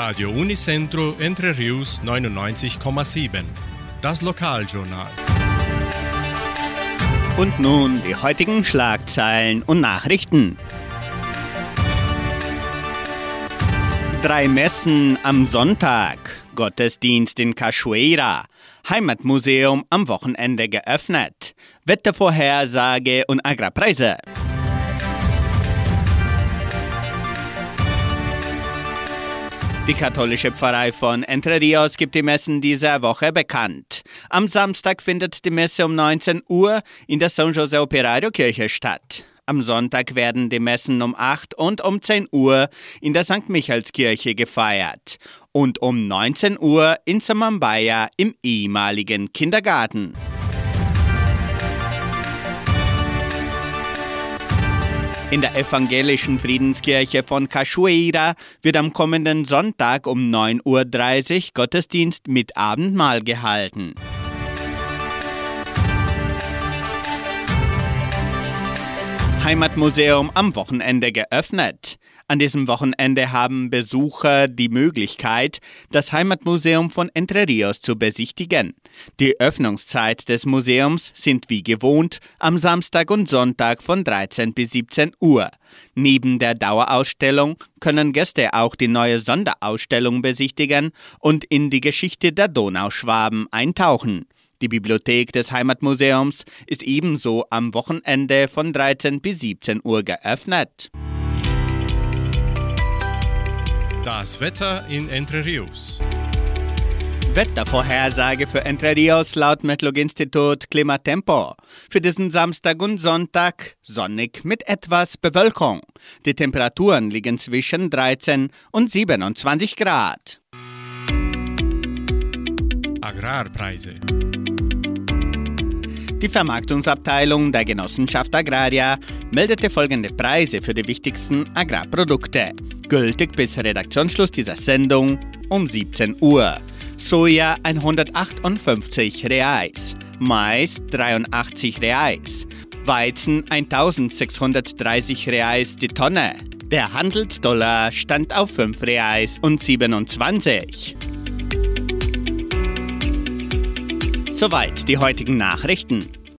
Radio Unicentro Entre Rius 99,7. Das Lokaljournal. Und nun die heutigen Schlagzeilen und Nachrichten. Drei Messen am Sonntag. Gottesdienst in Cachoeira. Heimatmuseum am Wochenende geöffnet. Wettervorhersage und Agrarpreise. Die katholische Pfarrei von Entre Rios gibt die Messen dieser Woche bekannt. Am Samstag findet die Messe um 19 Uhr in der San José Operario Kirche statt. Am Sonntag werden die Messen um 8 und um 10 Uhr in der St. Michaelskirche gefeiert und um 19 Uhr in Samambaya im ehemaligen Kindergarten. In der evangelischen Friedenskirche von Cachoeira wird am kommenden Sonntag um 9.30 Uhr Gottesdienst mit Abendmahl gehalten. Heimatmuseum am Wochenende geöffnet. An diesem Wochenende haben Besucher die Möglichkeit, das Heimatmuseum von Entre Rios zu besichtigen. Die Öffnungszeit des Museums sind wie gewohnt am Samstag und Sonntag von 13 bis 17 Uhr. Neben der Dauerausstellung können Gäste auch die neue Sonderausstellung besichtigen und in die Geschichte der Donauschwaben eintauchen. Die Bibliothek des Heimatmuseums ist ebenso am Wochenende von 13 bis 17 Uhr geöffnet. Das Wetter in Entre Rios. Wettervorhersage für Entre Rios laut Metlog-Institut Klimatempo. Für diesen Samstag und Sonntag sonnig mit etwas Bewölkung. Die Temperaturen liegen zwischen 13 und 27 Grad. Agrarpreise. Die Vermarktungsabteilung der Genossenschaft Agraria meldete folgende Preise für die wichtigsten Agrarprodukte. Gültig bis Redaktionsschluss dieser Sendung um 17 Uhr. Soja 158 Reais, Mais 83 Reais, Weizen 1630 Reais die Tonne. Der Handelsdollar stand auf 5 Reais und 27. Soweit die heutigen Nachrichten.